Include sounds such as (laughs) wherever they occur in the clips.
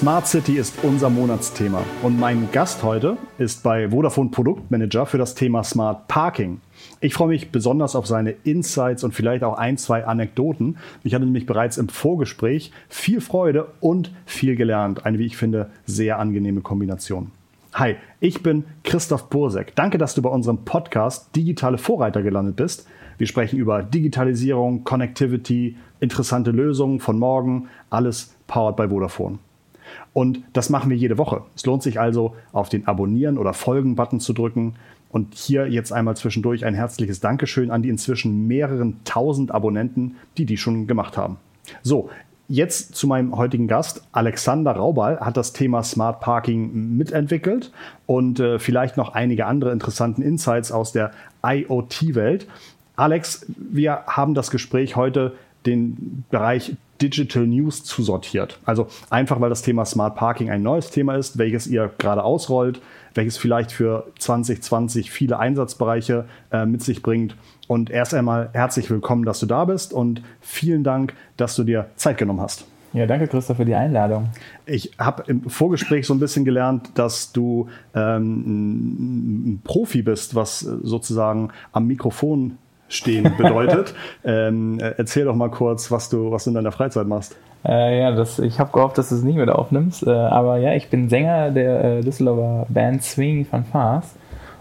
Smart City ist unser Monatsthema und mein Gast heute ist bei Vodafone Produktmanager für das Thema Smart Parking. Ich freue mich besonders auf seine Insights und vielleicht auch ein, zwei Anekdoten. Ich hatte nämlich bereits im Vorgespräch viel Freude und viel gelernt. Eine, wie ich finde, sehr angenehme Kombination. Hi, ich bin Christoph Bursek. Danke, dass du bei unserem Podcast Digitale Vorreiter gelandet bist. Wir sprechen über Digitalisierung, Connectivity, interessante Lösungen von morgen, alles powered by Vodafone. Und das machen wir jede Woche. Es lohnt sich also, auf den Abonnieren- oder Folgen-Button zu drücken. Und hier jetzt einmal zwischendurch ein herzliches Dankeschön an die inzwischen mehreren tausend Abonnenten, die die schon gemacht haben. So, jetzt zu meinem heutigen Gast. Alexander Raubal hat das Thema Smart Parking mitentwickelt und äh, vielleicht noch einige andere interessanten Insights aus der IoT-Welt. Alex, wir haben das Gespräch heute den Bereich Digital News zusortiert. Also einfach, weil das Thema Smart Parking ein neues Thema ist, welches ihr gerade ausrollt, welches vielleicht für 2020 viele Einsatzbereiche äh, mit sich bringt. Und erst einmal herzlich willkommen, dass du da bist und vielen Dank, dass du dir Zeit genommen hast. Ja, danke Christoph für die Einladung. Ich habe im Vorgespräch so ein bisschen gelernt, dass du ähm, ein Profi bist, was sozusagen am Mikrofon stehen bedeutet. (laughs) ähm, erzähl doch mal kurz, was du, was du in deiner Freizeit machst. Äh, ja, das, ich habe gehofft, dass du es nicht mehr aufnimmst. Äh, aber ja, ich bin Sänger der äh, Düsseldorfer Band Swing van Fars.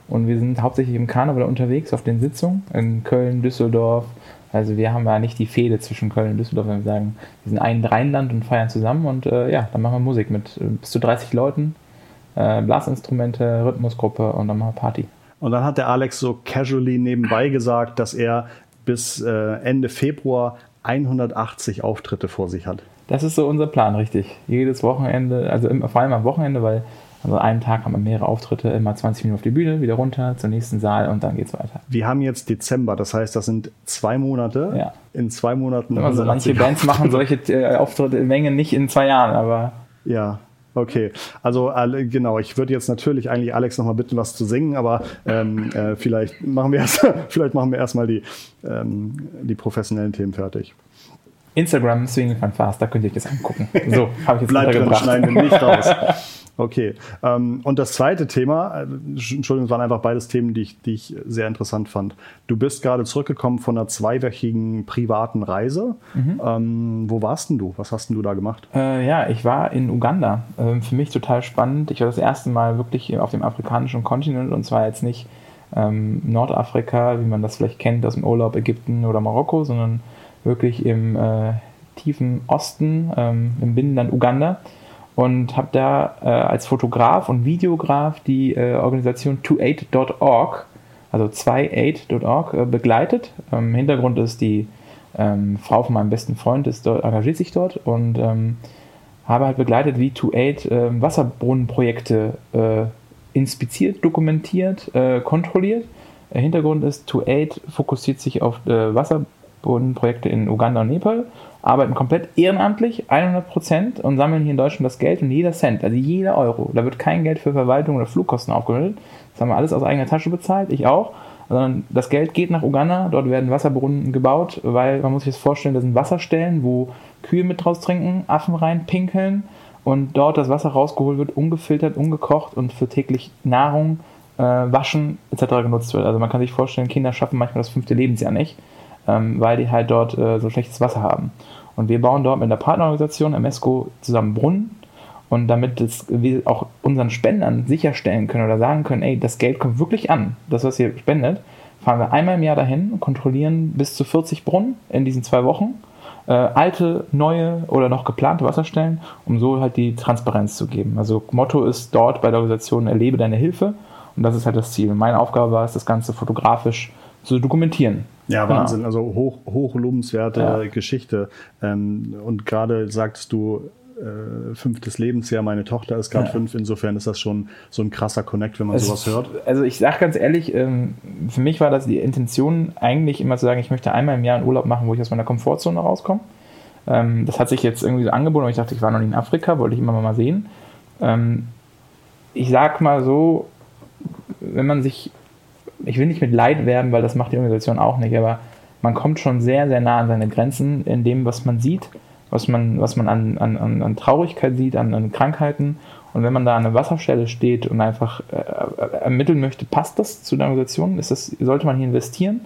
Und wir sind hauptsächlich im Karneval unterwegs auf den Sitzungen in Köln, Düsseldorf. Also wir haben ja nicht die Fehde zwischen Köln und Düsseldorf, wenn wir sagen, wir sind ein Rheinland und feiern zusammen. Und äh, ja, dann machen wir Musik mit äh, bis zu 30 Leuten, äh, Blasinstrumente, Rhythmusgruppe und dann machen wir Party. Und dann hat der Alex so casually nebenbei gesagt, dass er bis äh, Ende Februar 180 Auftritte vor sich hat. Das ist so unser Plan, richtig. Jedes Wochenende, also vor allem am Wochenende, weil also an einem Tag haben wir mehrere Auftritte, immer 20 Minuten auf die Bühne, wieder runter zum nächsten Saal und dann geht's weiter. Wir haben jetzt Dezember, das heißt, das sind zwei Monate. Ja. In zwei Monaten. Also manche Bands machen solche äh, Auftritte in Mengen nicht in zwei Jahren, aber. Ja, Okay, also genau, ich würde jetzt natürlich eigentlich Alex nochmal bitten, was zu singen, aber ähm, äh, vielleicht machen wir erst, (laughs) vielleicht machen wir erstmal die, ähm, die professionellen Themen fertig. Instagram Swing Fast, da könnt ihr euch das angucken. So, habe ich jetzt Bleibt drin, schneiden wir nicht raus. (laughs) Okay. Ähm, und das zweite Thema, äh, Entschuldigung, es waren einfach beides Themen, die ich, die ich sehr interessant fand. Du bist gerade zurückgekommen von einer zweiwöchigen privaten Reise. Mhm. Ähm, wo warst denn du? Was hast denn du da gemacht? Äh, ja, ich war in Uganda. Ähm, für mich total spannend. Ich war das erste Mal wirklich auf dem afrikanischen Kontinent und zwar jetzt nicht ähm, Nordafrika, wie man das vielleicht kennt aus dem Urlaub Ägypten oder Marokko, sondern wirklich im äh, tiefen Osten, ähm, im Binnenland Uganda und habe da äh, als Fotograf und Videograf die äh, Organisation 28.org, also 28.org, äh, begleitet. Ähm, Hintergrund ist die ähm, Frau von meinem besten Freund, ist dort, engagiert sich dort und ähm, habe halt begleitet, wie 28 äh, Wasserbrunnenprojekte äh, inspiziert, dokumentiert, äh, kontrolliert. Der Hintergrund ist, 28 fokussiert sich auf äh, Wasserbrunnenprojekte in Uganda und Nepal arbeiten komplett ehrenamtlich, 100% und sammeln hier in Deutschland das Geld und jeder Cent, also jeder Euro. Da wird kein Geld für Verwaltung oder Flugkosten aufgemeldet. Das haben wir alles aus eigener Tasche bezahlt, ich auch. Sondern das Geld geht nach Uganda, dort werden Wasserbrunnen gebaut, weil man muss sich das vorstellen, das sind Wasserstellen, wo Kühe mit draus trinken, Affen rein pinkeln und dort das Wasser rausgeholt wird, ungefiltert, ungekocht und für täglich Nahrung, äh, Waschen etc. genutzt wird. Also man kann sich vorstellen, Kinder schaffen manchmal das fünfte Lebensjahr nicht ähm, weil die halt dort äh, so schlechtes Wasser haben. Und wir bauen dort mit der Partnerorganisation MSCO zusammen Brunnen. Und damit das, wir auch unseren Spendern sicherstellen können oder sagen können, ey, das Geld kommt wirklich an, das, was ihr spendet, fahren wir einmal im Jahr dahin, kontrollieren bis zu 40 Brunnen in diesen zwei Wochen, äh, alte, neue oder noch geplante Wasserstellen, um so halt die Transparenz zu geben. Also Motto ist dort bei der Organisation Erlebe deine Hilfe und das ist halt das Ziel. Meine Aufgabe war es, das Ganze fotografisch zu dokumentieren. Ja, genau. Wahnsinn. Also hoch, hochlobenswerte ja. Geschichte. Ähm, und gerade sagtest du, äh, fünftes Lebensjahr, meine Tochter ist gerade ja. fünf, insofern ist das schon so ein krasser Connect, wenn man es, sowas hört. Also ich sage ganz ehrlich, ähm, für mich war das die Intention eigentlich immer zu sagen, ich möchte einmal im Jahr einen Urlaub machen, wo ich aus meiner Komfortzone rauskomme. Ähm, das hat sich jetzt irgendwie so angeboten und ich dachte, ich war noch nie in Afrika, wollte ich immer mal sehen. Ähm, ich sag mal so, wenn man sich ich will nicht mit Leid werben, weil das macht die Organisation auch nicht, aber man kommt schon sehr, sehr nah an seine Grenzen in dem, was man sieht, was man, was man an, an, an Traurigkeit sieht, an, an Krankheiten. Und wenn man da an einer Wasserstelle steht und einfach äh, ermitteln möchte, passt das zu der Organisation? Ist das, sollte man hier investieren?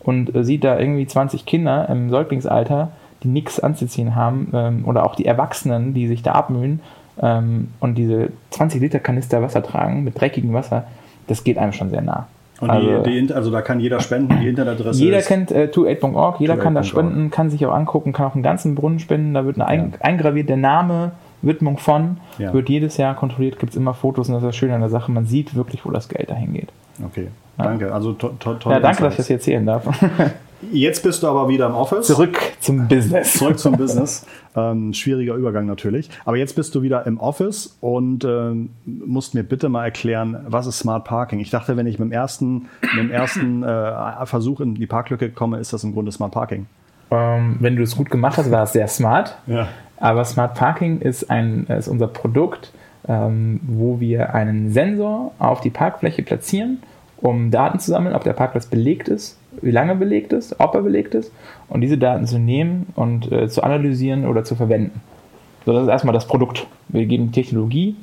Und äh, sieht da irgendwie 20 Kinder im Säuglingsalter, die nichts anzuziehen haben, ähm, oder auch die Erwachsenen, die sich da abmühen ähm, und diese 20 Liter Kanister Wasser tragen mit dreckigem Wasser, das geht einem schon sehr nah. Und also, die, die, also da kann jeder spenden, die Internetadresse Jeder ist kennt äh, 28.org, jeder kann da spenden, kann sich auch angucken, kann auch einen ganzen Brunnen spenden, da wird eine ja. eingraviert, der Name, Widmung von, ja. wird jedes Jahr kontrolliert, gibt es immer Fotos und das ist das Schöne an der Sache, man sieht wirklich, wo das Geld dahin geht. Okay, danke. Also to, to, ja, danke, dass ich das hier erzählen darf. (laughs) Jetzt bist du aber wieder im Office. Zurück zum Business. Zurück zum Business. Ähm, schwieriger Übergang natürlich. Aber jetzt bist du wieder im Office und ähm, musst mir bitte mal erklären, was ist Smart Parking? Ich dachte, wenn ich mit dem ersten, mit dem ersten äh, Versuch in die Parklücke komme, ist das im Grunde Smart Parking. Ähm, wenn du es gut gemacht hast, war es sehr smart. Ja. Aber Smart Parking ist, ein, ist unser Produkt, ähm, wo wir einen Sensor auf die Parkfläche platzieren um Daten zu sammeln, ob der Parkplatz belegt ist, wie lange belegt ist, ob er belegt ist und diese Daten zu nehmen und äh, zu analysieren oder zu verwenden. So, das ist erstmal das Produkt. Wir geben Technologie,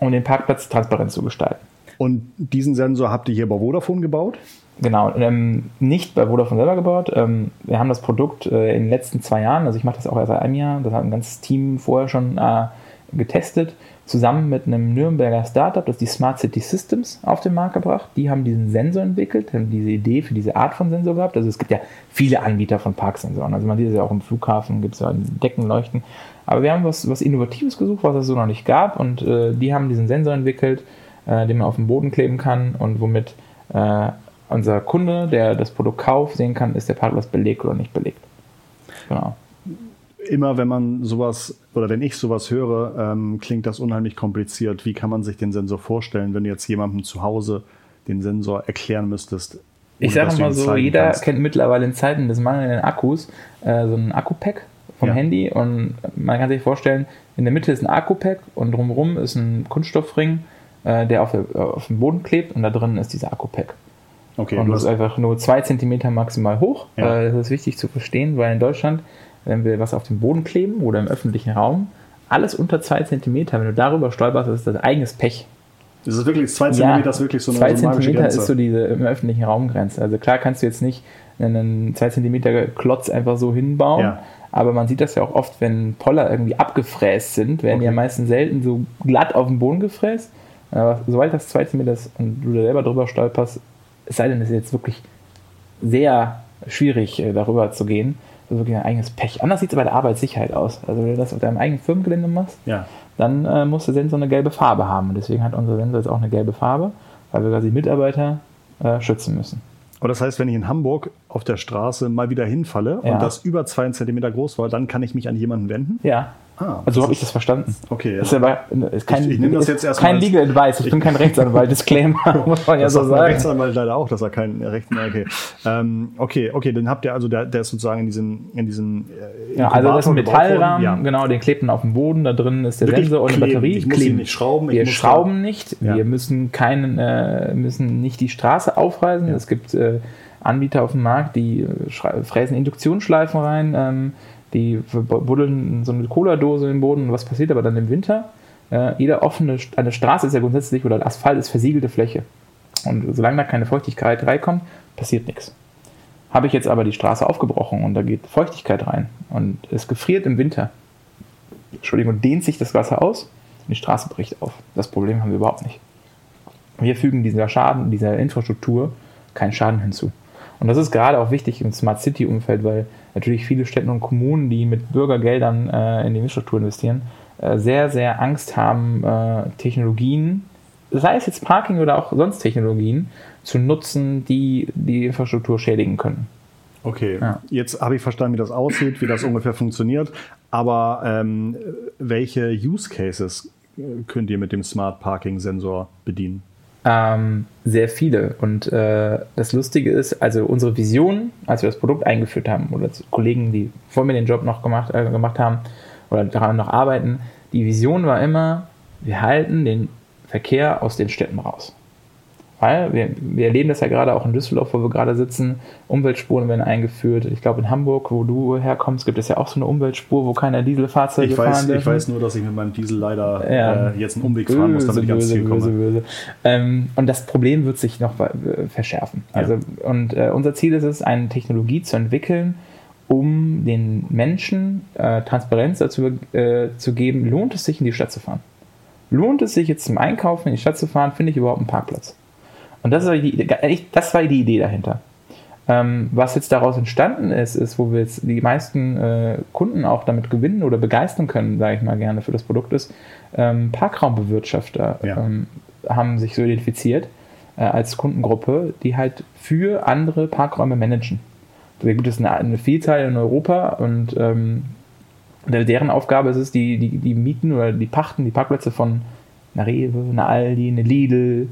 um den Parkplatz transparent zu gestalten. Und diesen Sensor habt ihr hier bei Vodafone gebaut? Genau, ähm, nicht bei Vodafone selber gebaut. Ähm, wir haben das Produkt äh, in den letzten zwei Jahren, also ich mache das auch erst seit einem Jahr, das hat ein ganzes Team vorher schon äh, getestet zusammen mit einem Nürnberger Startup, das die Smart City Systems auf den Markt gebracht. Die haben diesen Sensor entwickelt, haben diese Idee für diese Art von Sensor gehabt. Also es gibt ja viele Anbieter von Parksensoren. Also man sieht es ja auch im Flughafen, gibt es ja Deckenleuchten. Aber wir haben was, was Innovatives gesucht, was es so noch nicht gab. Und äh, die haben diesen Sensor entwickelt, äh, den man auf den Boden kleben kann und womit äh, unser Kunde, der das Produkt kauft, sehen kann, ist der Parkplatz belegt oder nicht belegt. Genau immer wenn man sowas oder wenn ich sowas höre, ähm, klingt das unheimlich kompliziert. Wie kann man sich den Sensor vorstellen, wenn du jetzt jemandem zu Hause den Sensor erklären müsstest? Ich sage mal so, jeder kannst. kennt mittlerweile in Zeiten des mangelnden Akkus äh, so ein Akku-Pack vom ja. Handy und man kann sich vorstellen, in der Mitte ist ein Akku-Pack und drumherum ist ein Kunststoffring, äh, der auf, der auf, dem Boden klebt und da drin ist dieser Akku-Pack. Okay, und das ist einfach nur zwei Zentimeter maximal hoch. Ja. Das ist wichtig zu verstehen, weil in Deutschland wenn wir was auf den Boden kleben oder im öffentlichen Raum, alles unter 2 cm, wenn du darüber stolperst, ist das eigenes Pech. Das ist wirklich 2 cm, ja, ist wirklich so eine, so magische Grenze. ist so diese im öffentlichen Raum Grenze. Also klar kannst du jetzt nicht einen 2 cm Klotz einfach so hinbauen, ja. aber man sieht das ja auch oft, wenn Poller irgendwie abgefräst sind, werden okay. ja meistens selten so glatt auf den Boden gefräst. Aber sobald das 2 cm ist und du da selber drüber stolperst, es sei denn, es ist jetzt wirklich sehr schwierig, äh, darüber zu gehen, wirklich ein eigenes Pech. Anders sieht es bei der Arbeitssicherheit aus. Also wenn du das auf deinem eigenen Firmengelände machst, ja. dann äh, muss der Sensor eine gelbe Farbe haben. Und deswegen hat unser Sensor jetzt auch eine gelbe Farbe, weil wir quasi Mitarbeiter äh, schützen müssen. Und das heißt, wenn ich in Hamburg auf der Straße mal wieder hinfalle ja. und das über zwei Zentimeter groß war, dann kann ich mich an jemanden wenden? Ja. Ah, also so habe ich das verstanden. Okay. Das ist, aber, ist kein, ich, ich nehme das jetzt erst kein Legal Advice. Ich, ich bin kein Rechtsanwalt. Disclaimer (laughs) muss man ja so sagen. Rechtsanwalt leider auch, dass er kein Rechtsanwalt. Okay. Ähm, okay, okay, dann habt ihr also der, der ist sozusagen in diesem in diesem äh, ja, also das ist ein Metallrahmen, ja. genau, den klebt man auf dem Boden. Da drin ist der Wirklich Sensor und die Batterie. Ich muss kleben. nicht schrauben. Wir schrauben nicht. Ja. Wir müssen keinen äh, müssen nicht die Straße aufreißen. Ja. Es gibt äh, Anbieter auf dem Markt, die äh, fräsen Induktionsschleifen rein. Ähm, die buddeln so eine Cola-Dose den Boden. Und was passiert aber dann im Winter? Äh, jede offene, eine Straße ist ja grundsätzlich, oder Asphalt ist versiegelte Fläche. Und solange da keine Feuchtigkeit reinkommt, passiert nichts. Habe ich jetzt aber die Straße aufgebrochen und da geht Feuchtigkeit rein und es gefriert im Winter, Entschuldigung, dehnt sich das Wasser aus und die Straße bricht auf. Das Problem haben wir überhaupt nicht. Wir fügen dieser Schaden, dieser Infrastruktur keinen Schaden hinzu. Und das ist gerade auch wichtig im Smart City Umfeld, weil natürlich viele Städte und Kommunen, die mit Bürgergeldern äh, in die Infrastruktur investieren, äh, sehr, sehr Angst haben, äh, Technologien, sei es jetzt Parking oder auch sonst Technologien, zu nutzen, die die Infrastruktur schädigen können. Okay, ja. jetzt habe ich verstanden, wie das aussieht, wie das ungefähr funktioniert. Aber ähm, welche Use Cases äh, könnt ihr mit dem Smart Parking Sensor bedienen? Ähm, sehr viele. Und äh, das Lustige ist, also unsere Vision, als wir das Produkt eingeführt haben, oder Kollegen, die vor mir den Job noch gemacht, äh, gemacht haben oder daran noch arbeiten, die Vision war immer, wir halten den Verkehr aus den Städten raus. Weil wir, wir erleben das ja gerade auch in Düsseldorf, wo wir gerade sitzen. Umweltspuren werden eingeführt. Ich glaube, in Hamburg, wo du herkommst, gibt es ja auch so eine Umweltspur, wo keine Dieselfahrzeuge ich fahren weiß, dürfen. Ich weiß nur, dass ich mit meinem Diesel leider Ja. äh, jetzt einen Umweg fahren muss, damit ich ans Ziel komme. böse, böse. Ähm, und das Problem wird sich noch äh, verschärfen. Ja. Also, und äh, unser Ziel ist es, eine Technologie zu entwickeln, um den Menschen äh, Transparenz dazu äh, zu geben, lohnt es sich, in die Stadt zu fahren? Lohnt es sich jetzt zum Einkaufen in die Stadt zu fahren, finde ich überhaupt einen Parkplatz? Und das, ist die, das war die Idee dahinter. Ähm, was jetzt daraus entstanden ist, ist, wo wir jetzt die meisten äh, Kunden auch damit gewinnen oder begeistern können, sage ich mal gerne für das Produkt, ist, ähm, Parkraumbewirtschafter Ja. ähm, haben sich so identifiziert äh, als Kundengruppe, die halt für andere Parkräume managen. Da gibt es eine, eine Vielzahl in Europa und ähm, der- deren Aufgabe ist es, die, die, die mieten oder die pachten die Parkplätze von einer Rewe, einer Aldi, eine Lidl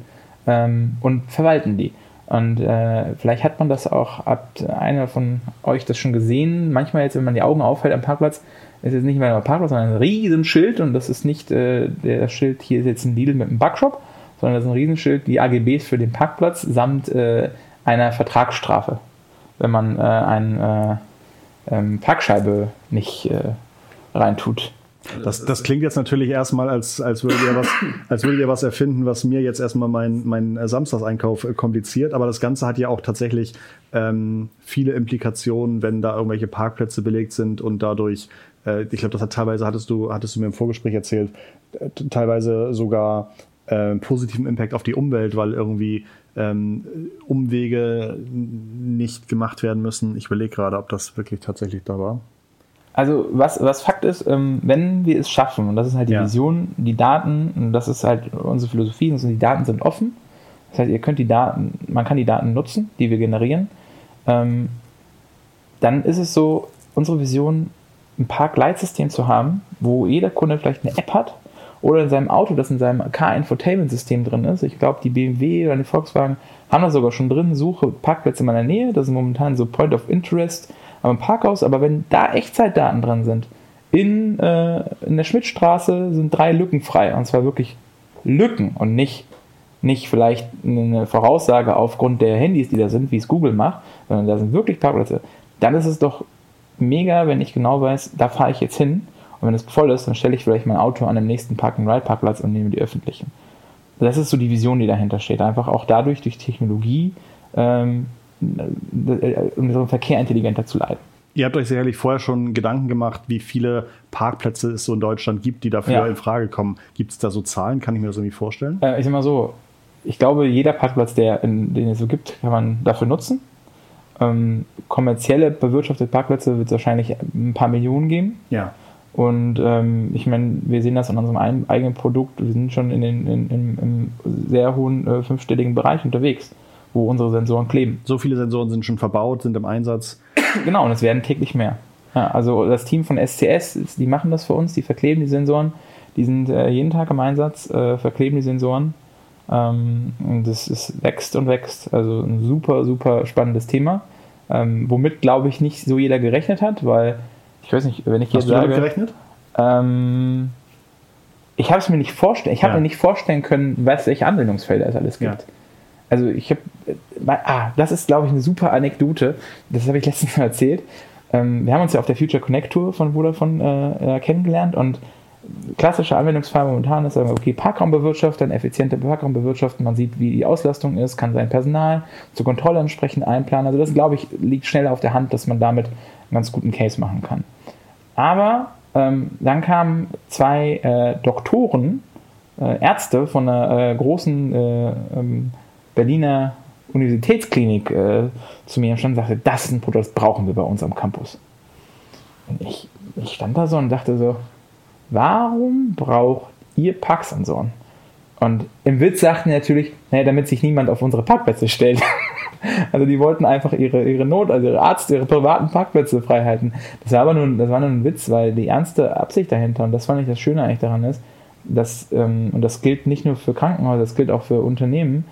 ähm, und verwalten die. Und äh, vielleicht hat man das auch, hat einer von euch das schon gesehen. Manchmal jetzt, wenn man die Augen aufhält am Parkplatz, ist es nicht mehr ein Parkplatz, sondern ein Riesenschild und das ist nicht äh, der Schild, hier ist jetzt ein Lidl mit einem Backshop, sondern das ist ein Riesenschild, die AGBs für den Parkplatz samt äh, einer Vertragsstrafe, wenn man äh, eine äh, ähm, Parkscheibe nicht äh, reintut. Das, das klingt jetzt natürlich erstmal, als, als, würdet ihr was, (coughs) als würdet ihr was erfinden, was mir jetzt erstmal meinen mein Samstagseinkauf äh, kompliziert. Aber das Ganze hat ja auch tatsächlich ähm, viele Implikationen, wenn da irgendwelche Parkplätze belegt sind und dadurch, äh, ich glaube, das hat teilweise, hattest du, hattest du mir im Vorgespräch erzählt, äh, teilweise sogar äh, positiven Impact auf die Umwelt, weil irgendwie ähm, Umwege nicht gemacht werden müssen. Ich überlege gerade, ob das wirklich tatsächlich da war. Also was, was Fakt ist, ähm, wenn wir es schaffen, und das ist halt die Ja. Vision, die Daten, und das ist halt unsere Philosophie, also die Daten sind offen. Das heißt, ihr könnt die Daten, man kann die Daten nutzen, die wir generieren. Ähm, dann ist es so, unsere Vision, ein Parkleitsystem zu haben, wo jeder Kunde vielleicht eine App hat oder in seinem Auto, das in seinem Car-Infotainment-System drin ist. Ich glaube, die BMW oder die Volkswagen haben das sogar schon drin. Suche Parkplätze in meiner Nähe. Das ist momentan so Point of Interest am Parkhaus. Aber wenn da Echtzeitdaten drin sind, in, äh, in der Schmidtstraße sind drei Lücken frei. Und zwar wirklich Lücken und nicht, nicht vielleicht eine Voraussage aufgrund der Handys, die da sind, wie es Google macht, sondern da sind wirklich Parkplätze. Dann ist es doch mega, wenn ich genau weiß, da fahre ich jetzt hin. Und wenn es voll ist, dann stelle ich vielleicht mein Auto an dem nächsten Park-and-Ride-Parkplatz und nehme die öffentlichen. Das ist so die Vision, die dahinter steht. Einfach auch dadurch, durch Technologie, ähm, äh, unseren Verkehr intelligenter zu leiten. Ihr habt euch sicherlich vorher schon Gedanken gemacht, wie viele Parkplätze es so in Deutschland gibt, die dafür Ja. in Frage kommen. Gibt es da so Zahlen? Kann ich mir das irgendwie vorstellen? Äh, ich sag mal so, ich glaube, jeder Parkplatz, der in, den es so gibt, kann man dafür nutzen. Ähm, kommerzielle bewirtschaftete Parkplätze wird es wahrscheinlich ein paar Millionen geben. Ja. Und ähm, ich meine, wir sehen das in unserem eigenen Produkt. Wir sind schon in den, in, in, im sehr hohen äh, fünfstelligen Bereich unterwegs, wo unsere Sensoren kleben. So viele Sensoren sind schon verbaut, sind im Einsatz. (clears throat) Genau, und es werden täglich mehr. Ja, also das Team von SCS, die machen das für uns, die verkleben die Sensoren. Die sind äh, jeden Tag im Einsatz, äh, verkleben die Sensoren. Ähm, und das ist, wächst und wächst. Also ein super, super spannendes Thema. Ähm, womit, glaube ich, nicht so jeder gerechnet hat, weil ich weiß nicht, wenn ich jetzt Hast du damit sage, gerechnet? ähm, ich habe es mir nicht vorstellen, ich habe Ja. mir nicht vorstellen können, was welche Anwendungsfelder es alles gibt. Ja. Also ich habe, ah, das ist glaube ich eine super Anekdote. Das habe ich (laughs) letztens mal erzählt. Ähm, wir haben uns ja auf der Future Connect Tour von Vodafone äh, äh, kennengelernt und klassischer Anwendungsfall momentan ist, okay, Parkraumbewirtschaften, effiziente Parkraumbewirtschaften, man sieht, wie die Auslastung ist, kann sein Personal zur Kontrolle entsprechend einplanen. Also das, glaube ich, liegt schnell auf der Hand, dass man damit einen ganz guten Case machen kann. Aber ähm, dann kamen zwei äh, Doktoren, äh, Ärzte von einer äh, großen äh, ähm, Berliner Universitätsklinik äh, zu mir stand und sagte, das ist ein Produkt, das brauchen wir bei uns am Campus. Und ich, ich stand da so und dachte so, warum braucht ihr Parksensoren? Und im Witz sagten natürlich, naja, damit sich niemand auf unsere Parkplätze stellt. (laughs) Also die wollten einfach ihre, ihre Not, also ihre Arzt, ihre privaten Parkplätze frei halten. Das war aber nur, das war nur ein Witz, weil die ernste Absicht dahinter, und das fand ich das Schöne eigentlich daran ist, dass, ähm, und das gilt nicht nur für Krankenhäuser, das gilt auch für Unternehmen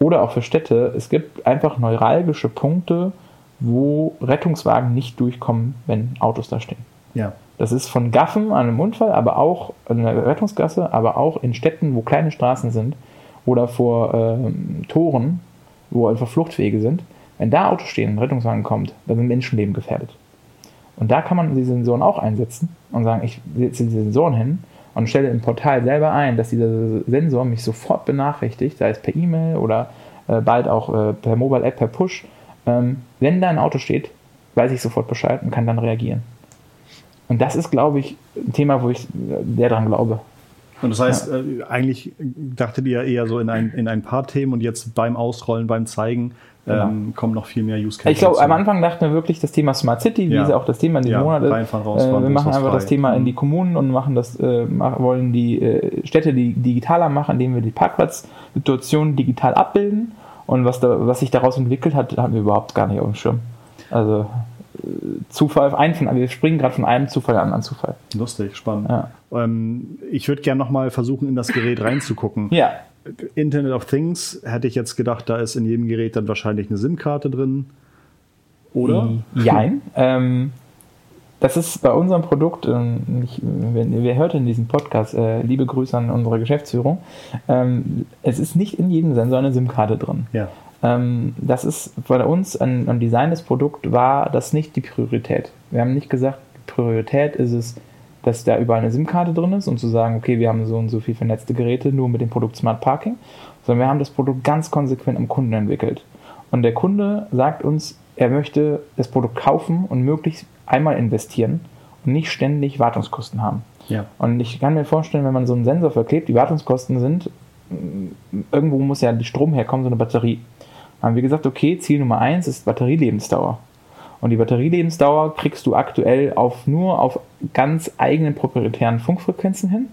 oder auch für Städte, es gibt einfach neuralgische Punkte, wo Rettungswagen nicht durchkommen, wenn Autos da stehen. Ja. Das ist von Gaffen an einem Unfall, aber auch in der Rettungsgasse, aber auch in Städten, wo kleine Straßen sind. oder vor ähm, Toren, wo einfach Fluchtwege sind. Wenn da Autos stehen, ein Rettungswagen kommt, dann sind Menschenleben gefährdet. Und da kann man die Sensoren auch einsetzen und sagen, ich setze die Sensoren hin und stelle im Portal selber ein, dass dieser Sensor mich sofort benachrichtigt, sei es per E-Mail oder äh, bald auch äh, per Mobile App, per Push. Ähm, wenn da ein Auto steht, weiß ich sofort Bescheid und kann dann reagieren. Und das ist, glaube ich, ein Thema, wo ich äh, sehr dran glaube. Und das heißt, ja. äh, eigentlich dachtet ihr eher so in ein, in ein paar Themen und jetzt beim Ausrollen, beim Zeigen genau. ähm, kommen noch viel mehr Use Cases. Ich glaube, am Anfang dachten wir wirklich das Thema Smart City, wie ja. es auch das Thema in diesem ja, Monat ist. Äh, wir machen einfach das Thema in die mhm. Kommunen und machen das, äh, wollen die äh, Städte die digitaler machen, indem wir die Parkplatzsituation digital abbilden. Und was, da, was sich daraus entwickelt hat, haben wir überhaupt gar nicht auf dem Schirm. Also Zufall, ein von, wir springen gerade von einem Zufall an anderen Zufall. Lustig, spannend. Ja. Ähm, ich würde gerne nochmal versuchen, in das Gerät reinzugucken. Ja. Internet of Things hätte ich jetzt gedacht, da ist in jedem Gerät dann wahrscheinlich eine SIM-Karte drin. Oder? Jein. ähm, das ist bei unserem Produkt, ähm, ich, wer hört in diesem Podcast, äh, liebe Grüße an unsere Geschäftsführung, ähm, es ist nicht in jedem Sensor eine SIM-Karte drin. Ja. Ähm, das ist bei uns ein, Design des Produkts war das nicht die Priorität. Wir haben nicht gesagt, Priorität ist es, dass da überall eine SIM-Karte drin ist und zu sagen, okay, wir haben so und so viel vernetzte Geräte nur mit dem Produkt Smart Parking, sondern wir haben das Produkt ganz konsequent am Kunden entwickelt. Und der Kunde sagt uns, er möchte das Produkt kaufen und möglichst einmal investieren und nicht ständig Wartungskosten haben. Ja. Und ich kann mir vorstellen, wenn man so einen Sensor verklebt, die Wartungskosten sind, irgendwo muss ja der Strom herkommen, so eine Batterie haben wir gesagt, okay, Ziel Nummer eins ist Batterielebensdauer. Und die Batterielebensdauer kriegst du aktuell auf, nur auf ganz eigenen proprietären Funkfrequenzen hin.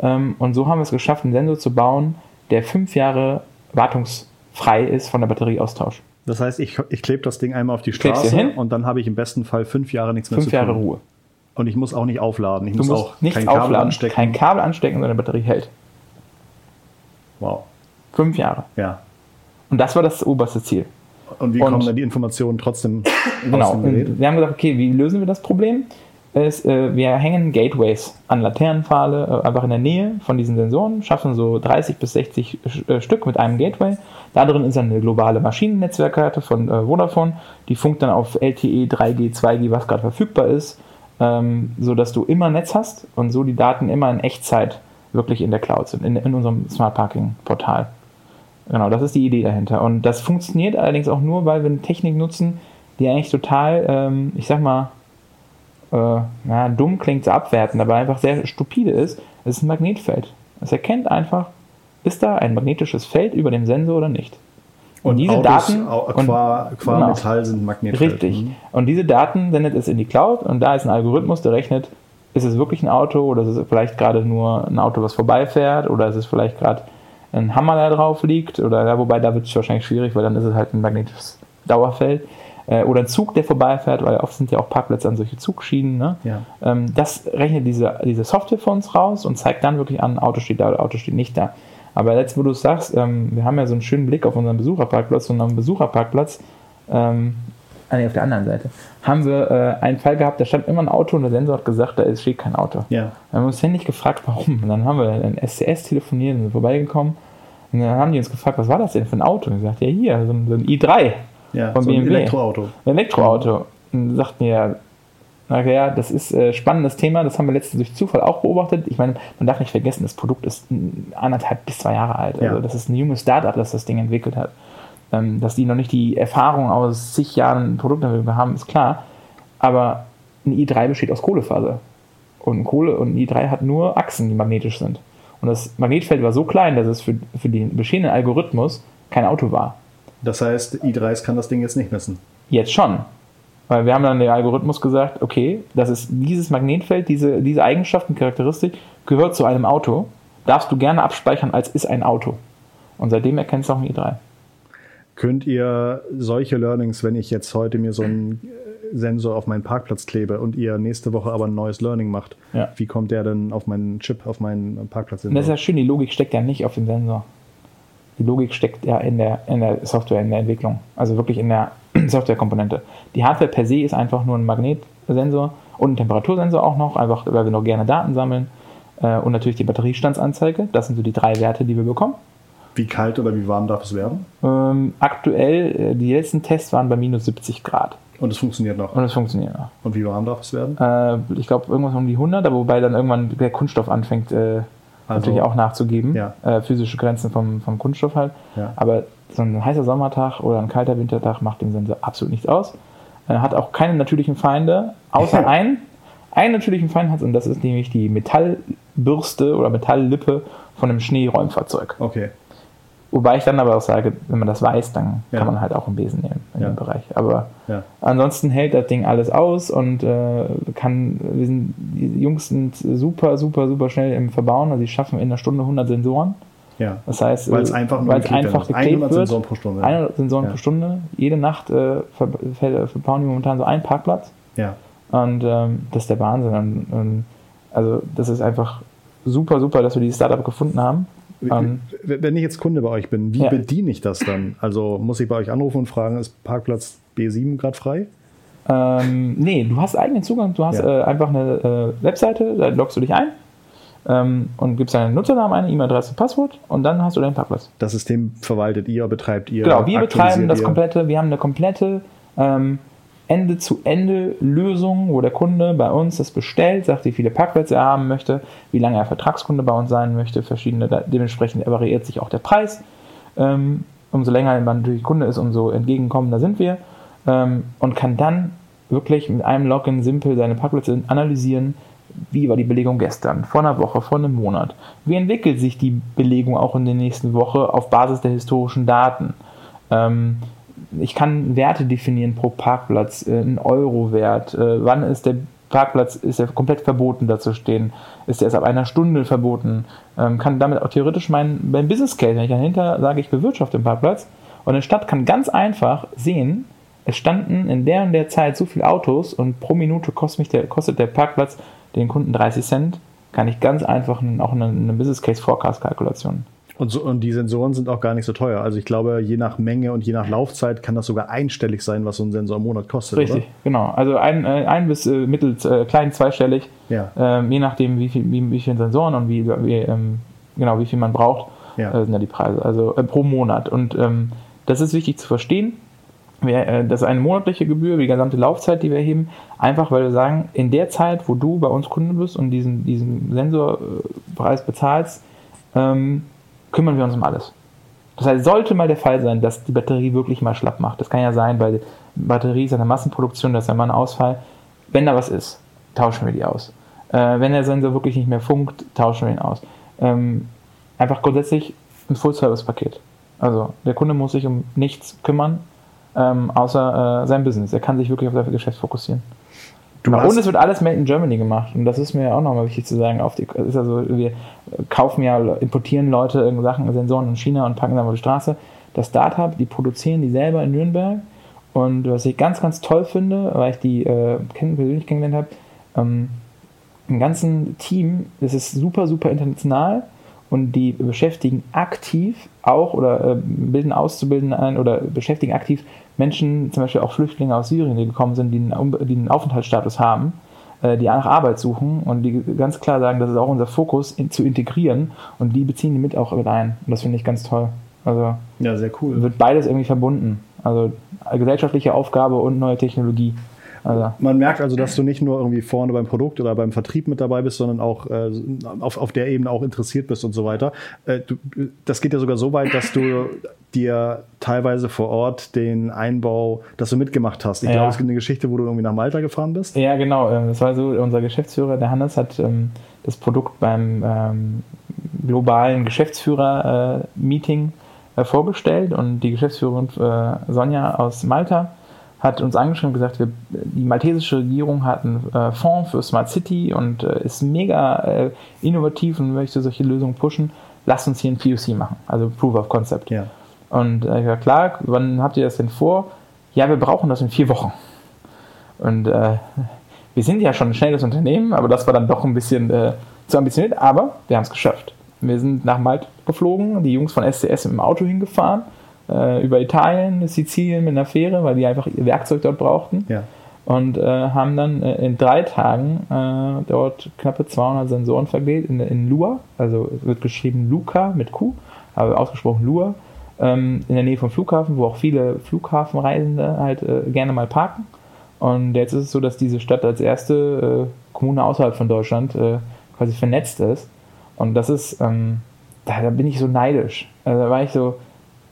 Ähm, und so haben wir es geschafft, einen Sensor zu bauen, der fünf Jahre wartungsfrei ist von der Batterieaustausch. Das heißt, ich, ich klebe das Ding einmal auf die Straße hin, und dann habe ich im besten Fall fünf Jahre nichts mehr fünf zu tun. Fünf Jahre Ruhe. Und ich muss auch nicht aufladen. Ich du muss auch kein Kabel aufladen, anstecken. Kein Kabel anstecken, sondern die Batterie hält. Wow. Fünf Jahre. Ja. Und das war das oberste Ziel. Und wie und, kommen dann die Informationen trotzdem genau. Wir haben gesagt, okay, wie lösen wir das Problem? Ist, äh, wir hängen Gateways an Laternenpfahle, äh, einfach in der Nähe von diesen Sensoren, schaffen so 30 bis 60 äh, Stück mit einem Gateway. Da drin ist dann eine globale Maschinennetzwerkkarte von äh, Vodafone, die funkt dann auf LTE, 3G, 2G, was gerade verfügbar ist, ähm, sodass du immer Netz hast und so die Daten immer in Echtzeit wirklich in der Cloud sind, in, in unserem Smart Parking Portal. Genau, das ist die Idee dahinter. Und das funktioniert allerdings auch nur, weil wir eine Technik nutzen, die eigentlich total, ähm, ich sag mal, äh, na, dumm klingt so abwertend, aber einfach sehr stupide ist. Es ist ein Magnetfeld. Es erkennt einfach, ist da ein magnetisches Feld über dem Sensor oder nicht. Und, und diese Autos, Daten und, qua, qua genau, Metall sind Magnetfeld. Richtig. Mhm. Und diese Daten sendet es in die Cloud und da ist ein Algorithmus, der rechnet, ist es wirklich ein Auto oder ist es vielleicht gerade nur ein Auto, was vorbeifährt oder ist es vielleicht gerade ein Hammer da drauf liegt, oder ja, wobei da wird es wahrscheinlich schwierig, weil dann ist es halt ein magnetisches Dauerfeld. Äh, oder ein Zug, der vorbeifährt, weil oft sind ja auch Parkplätze an solche Zugschienen. Ne? Ja. Ähm, das rechnet diese, diese Software für uns raus und zeigt dann wirklich an, Auto steht da oder Auto steht nicht da. Aber jetzt, wo du es sagst, ähm, wir haben ja so einen schönen Blick auf unseren Besucherparkplatz und am Besucherparkplatz, ähm, ah, nee, auf der anderen Seite, haben wir äh, einen Fall gehabt, da stand immer ein Auto und der Sensor hat gesagt, da steht kein Auto. Ja. Wir haben uns ständig gefragt, warum. Und dann haben wir ein SCS telefoniert und sind vorbeigekommen und dann haben die uns gefragt, was war das denn für ein Auto? Und ich sagte, ja, hier, so ein, so ein i3 ja, von so BMW. Ein Elektroauto. Ein Elektroauto. Und dann sagten ja, ja, das ist ein äh, spannendes Thema, das haben wir letztens durch Zufall auch beobachtet. Ich meine, man darf nicht vergessen, das Produkt ist anderthalb bis zwei Jahre alt. Also das ist ein junges Startup, das das Ding entwickelt hat. Ähm, dass die noch nicht die Erfahrung aus zig Jahren Produktentwicklung haben, ist klar. Aber ein i3 besteht aus Kohlefaser. Und Kohle und ein i3 hat nur Achsen, die magnetisch sind. Und das Magnetfeld war so klein, dass es für, für den bestehenden Algorithmus kein Auto war. Das heißt, i3s kann das Ding jetzt nicht messen. Jetzt schon. Weil wir haben dann dem Algorithmus gesagt, okay, das ist dieses Magnetfeld, diese, diese Eigenschaften, Charakteristik gehört zu einem Auto. Darfst du gerne abspeichern als ist ein Auto. Und seitdem erkennt es auch ein i3. Könnt ihr solche Learnings, wenn ich jetzt heute mir so ein Sensor auf meinen Parkplatz klebe und ihr nächste Woche aber ein neues Learning macht, ja. wie kommt der denn auf meinen Chip, auf meinen Parkplatz? Das ist ja schön, die Logik steckt ja nicht auf dem Sensor. Die Logik steckt ja in der, in der Software, in der Entwicklung, also wirklich in der (clears throat) Softwarekomponente. Die Hardware per se ist einfach nur ein Magnetsensor und ein Temperatursensor auch noch, einfach weil wir noch gerne Daten sammeln. Äh, und natürlich die Batteriestandsanzeige. Das sind so die drei Werte, die wir bekommen. Wie kalt oder wie warm darf es werden? Ähm, aktuell, äh, die letzten Tests waren bei minus 70 Grad. Und es funktioniert noch. Und es funktioniert noch. Und wie warm darf es werden? Äh, ich glaube, irgendwas um die 100, aber wobei dann irgendwann der Kunststoff anfängt, äh, Also- natürlich auch nachzugeben. Ja. Äh, physische Grenzen vom, vom Kunststoff halt. Ja. Aber so ein heißer Sommertag oder ein kalter Wintertag macht dem Sensor absolut nichts aus. Er hat auch keine natürlichen Feinde, außer (laughs) einen. Einen natürlichen Feind hat und das ist nämlich die Metallbürste oder Metalllippe von einem Schneeräumfahrzeug. Okay. Wobei ich dann aber auch sage, wenn man das weiß, dann Ja. kann man halt auch einen Besen nehmen in Ja. dem Bereich. Aber Ja. ansonsten hält das Ding alles aus und äh, kann, wir sind, die Jungs sind super, super, super schnell im Verbauen. Also die schaffen in einer Stunde 100 Sensoren. Ja. Das heißt, Weil es äh, einfach nur weil es geklebt werden einfach geklebt 100 wird. Sensoren pro Stunde. 100 Sensoren pro Stunde. Jede Nacht äh, ver ver verbauen die momentan so einen Parkplatz. Ja. Und ähm, das ist der Wahnsinn. Und, und, also das ist einfach super, super, dass wir dieses Startup gefunden haben. Ähm, Wenn ich jetzt Kunde bei euch bin, wie Ja. bediene ich das dann? Also muss ich bei euch anrufen und fragen, ist Parkplatz B7 gerade frei? Ähm, nee, du hast eigenen Zugang. Du hast Ja. äh, einfach eine äh, Webseite, da loggst du dich ein ähm, und gibst deinen Nutzernamen ein, E-Mail-Adresse, Passwort und dann hast du deinen Parkplatz. Das System verwaltet ihr, betreibt ihr? Genau, wir betreiben das ihr? komplette, wir haben eine komplette ähm, Ende-zu-Ende-Lösung, wo der Kunde bei uns das bestellt, sagt, wie viele Parkplätze er haben möchte, wie lange er Vertragskunde bei uns sein möchte, verschiedene, dementsprechend variiert sich auch der Preis. Ähm, umso länger man natürlich Kunde ist, umso entgegenkommender sind wir ähm, und kann dann wirklich mit einem Login simpel seine Parkplätze analysieren. Wie war die Belegung gestern, vor einer Woche, vor einem Monat? Wie entwickelt sich die Belegung auch in der nächsten Woche auf Basis der historischen Daten? Ähm, ich kann Werte definieren pro Parkplatz, äh, einen Euro-Wert. Äh, wann ist der Parkplatz, ist er komplett verboten, da zu stehen? Ist er erst ab einer Stunde verboten? Ähm, kann damit auch theoretisch mein, mein Business Case, wenn ich dahinter sage, ich bewirtschafte den Parkplatz, und eine Stadt kann ganz einfach sehen, es standen in der und der Zeit so viele Autos und pro Minute kostet, mich der, kostet der Parkplatz den Kunden 30 Cent, kann ich ganz einfach einen, auch eine, eine Business Case Forecast Kalkulation Und, so, und die Sensoren sind auch gar nicht so teuer. Also ich glaube, je nach Menge und je nach Laufzeit kann das sogar einstellig sein, was so ein Sensor im Monat kostet. Richtig, Oder? genau. Also ein, äh, ein bis äh, mittel äh, klein zweistellig, Ja. ähm, je nachdem, wie viel, wie, wie viele Sensoren und wie, wie ähm, genau wie viel man braucht, Ja. äh, sind ja die Preise. Also äh, pro Monat. Und ähm, das ist wichtig zu verstehen. Wir, äh, das ist eine monatliche Gebühr, die gesamte Laufzeit, die wir erheben, einfach weil wir sagen, in der Zeit, wo du bei uns Kunde bist und diesen, diesen Sensorpreis bezahlst, ähm, kümmern wir uns um alles. Das heißt, sollte mal der Fall sein, dass die Batterie wirklich mal schlapp macht. Das kann ja sein, weil Batterie ist eine Massenproduktion, das ist ja mal ein Ausfall. Wenn da was ist, tauschen wir die aus. Äh, wenn der Sensor wirklich nicht mehr funkt, tauschen wir ihn aus. Ähm, einfach grundsätzlich ein Full-Service-Paket. Also der Kunde muss sich um nichts kümmern, ähm, außer äh, sein Business. Er kann sich wirklich auf sein Geschäft fokussieren. Du Und es wird alles made in Germany gemacht. Und das ist mir auch nochmal wichtig zu sagen. Auf die, ist also, wir kaufen ja, importieren Leute irgendwelche Sachen, Sensoren in China und packen sie auf die Straße. Das Startup, die produzieren die selber in Nürnberg. Und was ich ganz, ganz toll finde, weil ich die äh, kenn, persönlich kennengelernt habe, ähm, im ganzen Team, das ist super, super international und die beschäftigen aktiv auch oder äh, bilden Auszubildende ein oder beschäftigen aktiv Menschen, zum Beispiel auch Flüchtlinge aus Syrien, die gekommen sind, die einen, die einen Aufenthaltsstatus haben, äh, die nach Arbeit suchen und die ganz klar sagen, das ist auch unser Fokus, in, zu integrieren und die beziehen die mit auch mit ein. Und das finde ich ganz toll. Also Ja, sehr cool. wird beides irgendwie verbunden. Also gesellschaftliche Aufgabe und neue Technologie. Also, Man merkt also, dass du nicht nur irgendwie vorne beim Produkt oder beim Vertrieb mit dabei bist, sondern auch äh, auf, auf der Ebene auch interessiert bist und so weiter. Äh, du, das geht ja sogar so weit, dass du dir teilweise vor Ort den Einbau, dass du mitgemacht hast. Ich Ja. glaube, es gibt eine Geschichte, wo du irgendwie nach Malta gefahren bist. Ja, genau. ähm, Das war so, unser Geschäftsführer, der Hannes, hat ähm, das Produkt beim ähm, globalen Geschäftsführer-Meeting äh, vorgestellt und die Geschäftsführerin äh, Sonja aus Malta hat uns angeschrieben und gesagt, wir, die maltesische Regierung hat einen äh, Fonds für Smart City und äh, ist mega äh, innovativ und möchte solche Lösungen pushen. Lasst uns hier ein POC machen, also Proof of Concept. Ja. Und äh, ja klar, wann habt ihr das denn vor? Ja, wir brauchen das in vier Wochen. Und äh, (laughs) wir sind ja schon ein schnelles Unternehmen, aber das war dann doch ein bisschen äh, zu ambitioniert, aber wir haben es geschafft. Wir sind nach Malta geflogen, die Jungs von SCS dem Auto hingefahren, äh, über Italien, Sizilien mit einer Fähre, weil die einfach ihr Werkzeug dort brauchten Ja. und äh, haben dann äh, in drei Tagen äh, dort knappe 200 Sensoren verlegt in, in Lua, also wird geschrieben Luca mit Q, aber ausgesprochen Lur, ähm, in der Nähe vom Flughafen, wo auch viele Flughafenreisende halt äh, gerne mal parken. Und jetzt ist es so, dass diese Stadt als erste Kommune außerhalb von Deutschland quasi vernetzt ist. Und das ist, ähm, da, da, bin ich so neidisch. Also da war ich so,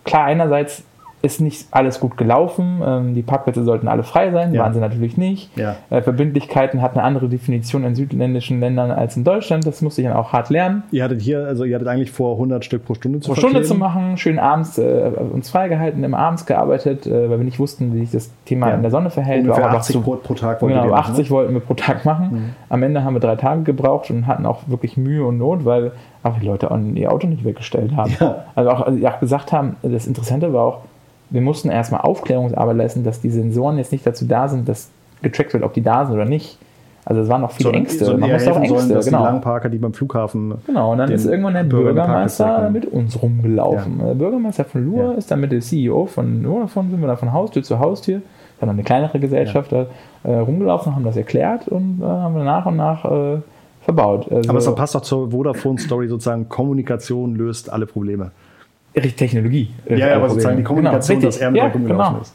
klar, einerseits ist nicht alles gut gelaufen. Ähm, die Parkplätze sollten alle frei sein, ja. waren sie natürlich nicht. Ja. Äh, Verbindlichkeiten hat eine andere Definition in südländischen Ländern als in Deutschland. Das musste ich dann auch hart lernen. Ihr hattet hier, also ihr hattet eigentlich vor 100 Stück pro Stunde zu Pro Stunde zu machen, schön abends äh, uns freigehalten, immer abends gearbeitet, äh, weil wir nicht wussten, wie sich das Thema ja. in der Sonne verhält. Ungefähr 80 pro, pro Tag wollten Genau, 80 ne? wollten wir pro Tag machen. Mhm. Am Ende haben wir drei Tage gebraucht und hatten auch wirklich Mühe und Not, weil auch die Leute ihr Auto nicht weggestellt haben. Also auch, also auch gesagt haben, das Interessante war auch, wir mussten erstmal Aufklärungsarbeit leisten, dass die Sensoren jetzt nicht dazu da sind, dass getrackt wird, ob die da sind oder nicht. Also es waren noch viele so, Ängste. So Man musste auch Ängste, sollen, genau. Die Langparker, die beim Flughafen. Genau, und dann ist irgendwann der Bürgermeister mit uns rumgelaufen. Ja. Der Bürgermeister von Lua ja. ist dann mit dem CEO von Vodafone, sind wir dann von Haustür zu Haustür, dann eine kleinere Gesellschaft ja. äh, rumgelaufen, haben das erklärt und äh, haben wir nach und nach äh, verbaut. Also, Aber es passt doch zur Vodafone-Story sozusagen, Kommunikation löst alle Probleme. Technologie. Ja, ja aber sozusagen die genau, Kommunikation, genau, dass er mit ja, genau. ist.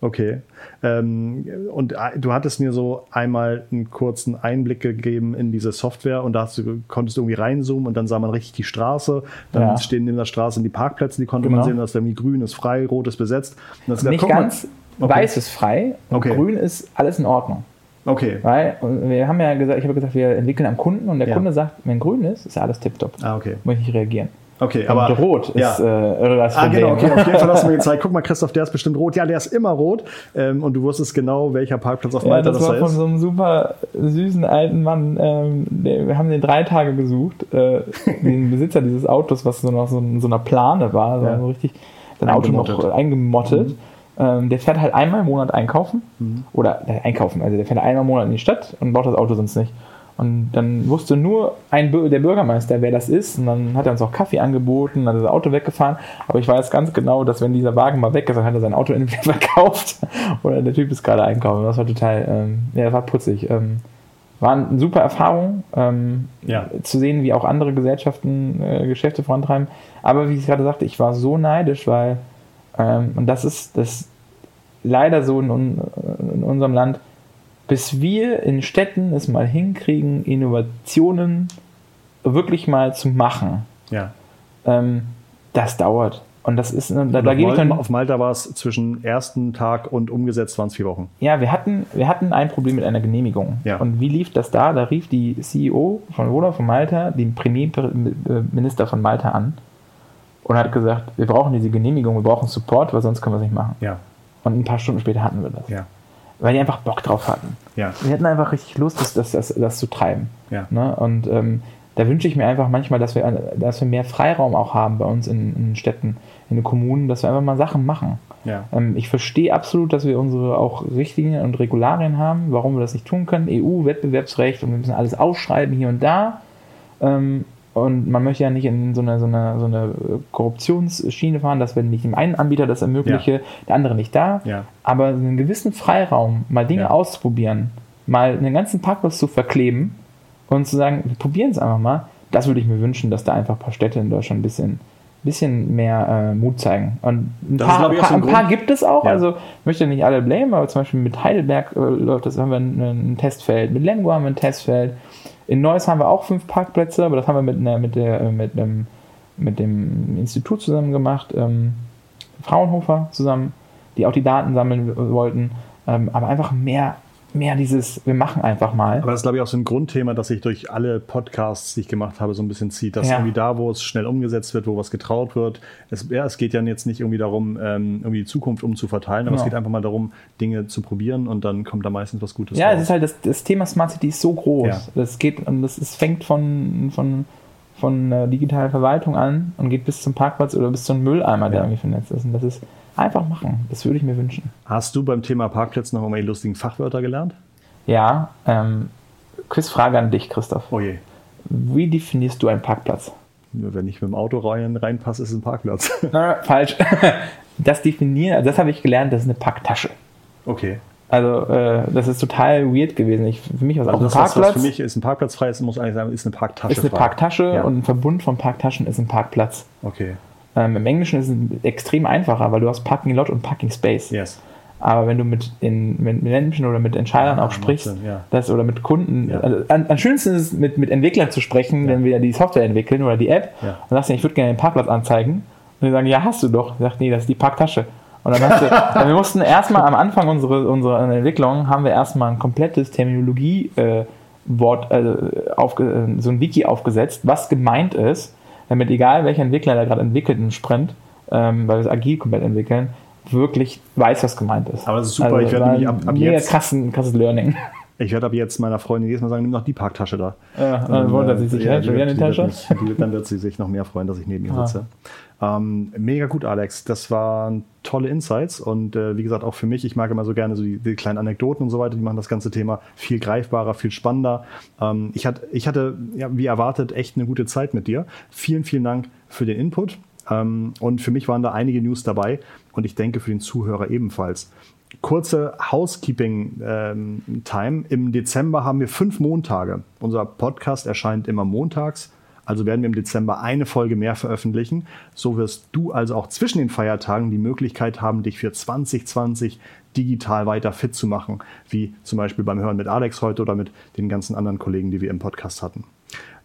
Okay. Ähm, und äh, du hattest mir so einmal einen kurzen Einblick gegeben in diese Software und da du, konntest du irgendwie reinzoomen und dann sah man richtig die Straße. Dann ja. stehen in der Straße die Parkplätze, die konnte genau. man sehen, dass irgendwie grün ist frei, rot ist besetzt. Gesagt, Nicht ganz, okay. weiß ist frei und okay. grün ist alles in Ordnung. Okay. Weil wir haben ja gesagt, ich habe gesagt, wir entwickeln am Kunden und der ja. Kunde sagt, wenn grün ist, ist alles tipptopp. Ah, okay. Muss ich nicht reagieren. Okay, aber und rot ja. ist äh, das ah, genau, okay, auf jeden Fall hast du mir (laughs) gezeigt, guck mal, Christoph, der ist bestimmt rot. Ja, der ist immer rot. Ähm, und du wusstest genau, welcher Parkplatz auf Malta ja, das, das war von so einem super süßen alten Mann. Ähm, der, wir haben den drei Tage gesucht, äh, den Besitzer dieses Autos, was so noch so, so einer Plane war, ja. so richtig, sein Auto noch eingemottet. Mhm. Ähm, der fährt halt einmal im Monat einkaufen. Mhm. Oder äh, einkaufen, also der fährt einmal im Monat in die Stadt und baut das Auto sonst nicht. Und dann wusste nur ein, der Bürgermeister, wer das ist. Und dann hat er uns auch Kaffee angeboten, dann ist das Auto weggefahren. Aber ich weiß ganz genau, dass wenn dieser Wagen mal weg ist, dann hat er sein Auto (laughs) entweder verkauft oder der Typ ist gerade einkaufen. Das war total, ähm, ja, das war putzig. Ähm, war eine super Erfahrung, ähm, ja. zu sehen, wie auch andere Gesellschaften äh, Geschäfte vorantreiben. Aber wie ich gerade sagte, ich war so neidisch, weil, ähm, und das ist das leider so in, in unserem Land, bis wir in Städten es mal hinkriegen, Innovationen wirklich mal zu machen. Ja. Ähm, das dauert. Und das ist, da, da gebe ich dann. Auf Malta war es zwischen ersten Tag und umgesetzt waren es vier Wochen. Ja, wir hatten, wir hatten ein Problem mit einer Genehmigung. Ja. Und wie lief das da? Da rief die CEO von Voda von Malta den Premierminister von Malta an und hat gesagt, wir brauchen diese Genehmigung, wir brauchen Support, weil sonst können wir es nicht machen. Ja. Und ein paar Stunden später hatten wir das. Ja weil die einfach Bock drauf hatten. Ja. Die hatten einfach richtig Lust, das, das, das, das zu treiben. Ja. Ne? Und ähm, da wünsche ich mir einfach manchmal, dass wir, dass wir mehr Freiraum auch haben bei uns in, in Städten, in den Kommunen, dass wir einfach mal Sachen machen. Ja. Ähm, ich verstehe absolut, dass wir unsere auch Richtlinien und Regularien haben, warum wir das nicht tun können. EU, Wettbewerbsrecht und wir müssen alles ausschreiben hier und da. Ähm, und man möchte ja nicht in so eine, so eine, so eine Korruptionsschiene fahren, dass wenn ich dem einen Anbieter das ermögliche, ja. der andere nicht da. Ja. Aber einen gewissen Freiraum, mal Dinge ja. auszuprobieren, mal einen ganzen Parkplatz zu verkleben und zu sagen, wir probieren es einfach mal, das würde ich mir wünschen, dass da einfach ein paar Städte in Deutschland ein bisschen, bisschen mehr äh, Mut zeigen. Und ein, paar, ist, paar, ein paar, gibt es auch, also ich möchte nicht alle blamen, aber zum Beispiel mit Heidelberg äh, läuft das, haben wir ein, ein Testfeld, mit Lemgo haben wir ein Testfeld in Neuss haben wir auch fünf Parkplätze, aber das haben wir mit, einer, mit, der, mit, einem, mit dem Institut zusammen gemacht, ähm, Fraunhofer zusammen, die auch die Daten sammeln wollten, ähm, aber einfach mehr mehr dieses, wir machen einfach mal. Aber das ist, glaube ich, auch so ein Grundthema, das sich durch alle Podcasts, die ich gemacht habe, so ein bisschen zieht. Dass ja. irgendwie da, wo es schnell umgesetzt wird, wo was getraut wird, es, ja, es geht ja jetzt nicht irgendwie darum, ähm, irgendwie die Zukunft umzuverteilen, aber genau. es geht einfach mal darum, Dinge zu probieren und dann kommt da meistens was Gutes Ja, raus. es ist halt, das, das, Thema Smart City ist so groß. Ja. Das geht, und das ist, fängt von, von, von äh, digitaler Verwaltung an und geht bis zum Parkplatz oder bis zum Mülleimer, der irgendwie vernetzt ist. Und das ist, Einfach machen. Das würde ich mir wünschen. Hast du beim Thema Parkplätze noch irgendwelche lustigen Fachwörter gelernt? Ja. Ähm, Quizfrage an dich, Christoph. Oh je. Wie definierst du einen Parkplatz? Wenn ich mit dem Auto rein, reinpasse, ist es ein Parkplatz. (laughs) Na, falsch. (laughs) Das definieren, also das habe ich gelernt, das ist eine Packtasche. Okay. Also äh, das ist total weird gewesen. Ich, für mich was also das, Parkplatz. Was für mich ist ein Parkplatz frei, ist, muss eigentlich sagen, ist eine Parktasche. Ist eine frei. Parktasche ja. und ein Verbund von Parktaschen ist ein Parkplatz. Okay. Ähm, Im Englischen ist es extrem einfacher, weil du hast Parking Lot und Parking Space. Yes. Aber wenn du mit, in, mit Menschen oder mit Entscheidern Ah, auch sprichst, Sinn, ja. das, oder mit Kunden, Ja. also, am, am schönsten ist es, mit, mit Entwicklern zu sprechen, wenn wir die Software entwickeln oder die App. Ja. Dann sagst du, ich würde gerne den Parkplatz anzeigen. Und die sagen, ja, hast du doch. Ich sag, nee, das ist die Parktasche. Und dann hast du, weil (laughs) wir mussten erstmal am Anfang unserer, unserer Entwicklung, haben wir erstmal ein komplettes Terminologie, äh, Wort, also äh, so ein Wiki aufgesetzt, was gemeint ist, damit egal welcher Entwickler der gerade entwickelt einen Sprint, ähm, weil wir es agil komplett entwickeln, wirklich weiß, was gemeint ist. Aber das ist super, ich werde nämlich ab- ab mega jetzt- krassen, krasses Learning. Ich werde ab jetzt meiner Freundin jedes Mal sagen, nimm doch die Parktasche da. Ja, dann sie sich, ja, schon wieder wird- eine die wird Tasche. Dann wird sie sich noch mehr freuen, dass ich neben ihr Ah. sitze. Ähm, mega gut, Alex. Das waren tolle Insights und äh, wie gesagt auch für mich. Ich mag immer so gerne so die, die kleinen Anekdoten und so weiter. Die machen das ganze Thema viel greifbarer, viel spannender. Ähm, ich, hatte, ich hatte, ja, wie erwartet, echt eine gute Zeit mit dir. Vielen, vielen Dank für den Input. Ähm, und für mich waren da einige News dabei und ich denke für den Zuhörer ebenfalls. Kurze Housekeeping-Time. Im Dezember haben wir fünf Montage. Unser Podcast erscheint immer montags. Also werden wir im Dezember eine Folge mehr veröffentlichen. So wirst du also auch zwischen den Feiertagen die Möglichkeit haben, dich für 2020 digital weiter fit zu machen. Wie zum Beispiel beim Hören mit Alex heute oder mit den ganzen anderen Kollegen, die wir im Podcast hatten.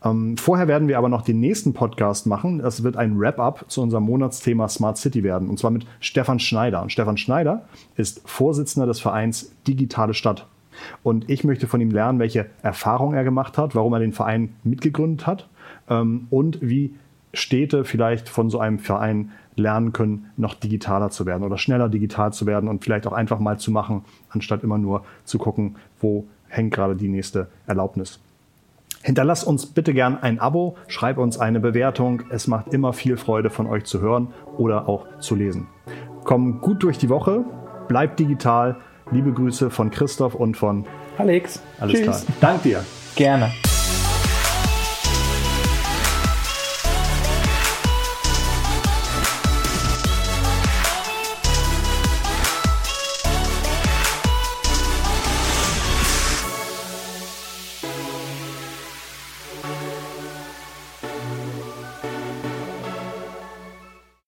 Ähm, vorher werden wir aber noch den nächsten Podcast machen. Das wird ein Wrap-up zu unserem Monatsthema Smart City werden. Und zwar mit Stefan Schneider. Und Stefan Schneider ist Vorsitzender des Vereins Digitale Stadt. Und ich möchte von ihm lernen, welche Erfahrungen er gemacht hat, warum er den Verein mitgegründet hat ähm, und wie Städte vielleicht von so einem Verein lernen können, noch digitaler zu werden oder schneller digital zu werden und vielleicht auch einfach mal zu machen, anstatt immer nur zu gucken, wo hängt gerade die nächste Erlaubnis. Hinterlass uns bitte gern ein Abo, schreib uns eine Bewertung. Es macht immer viel Freude von euch zu hören oder auch zu lesen. Komm gut durch die Woche, bleib digital. Liebe Grüße von Christoph und von Alex, Alles tschüss. klar. Dank dir. Gerne.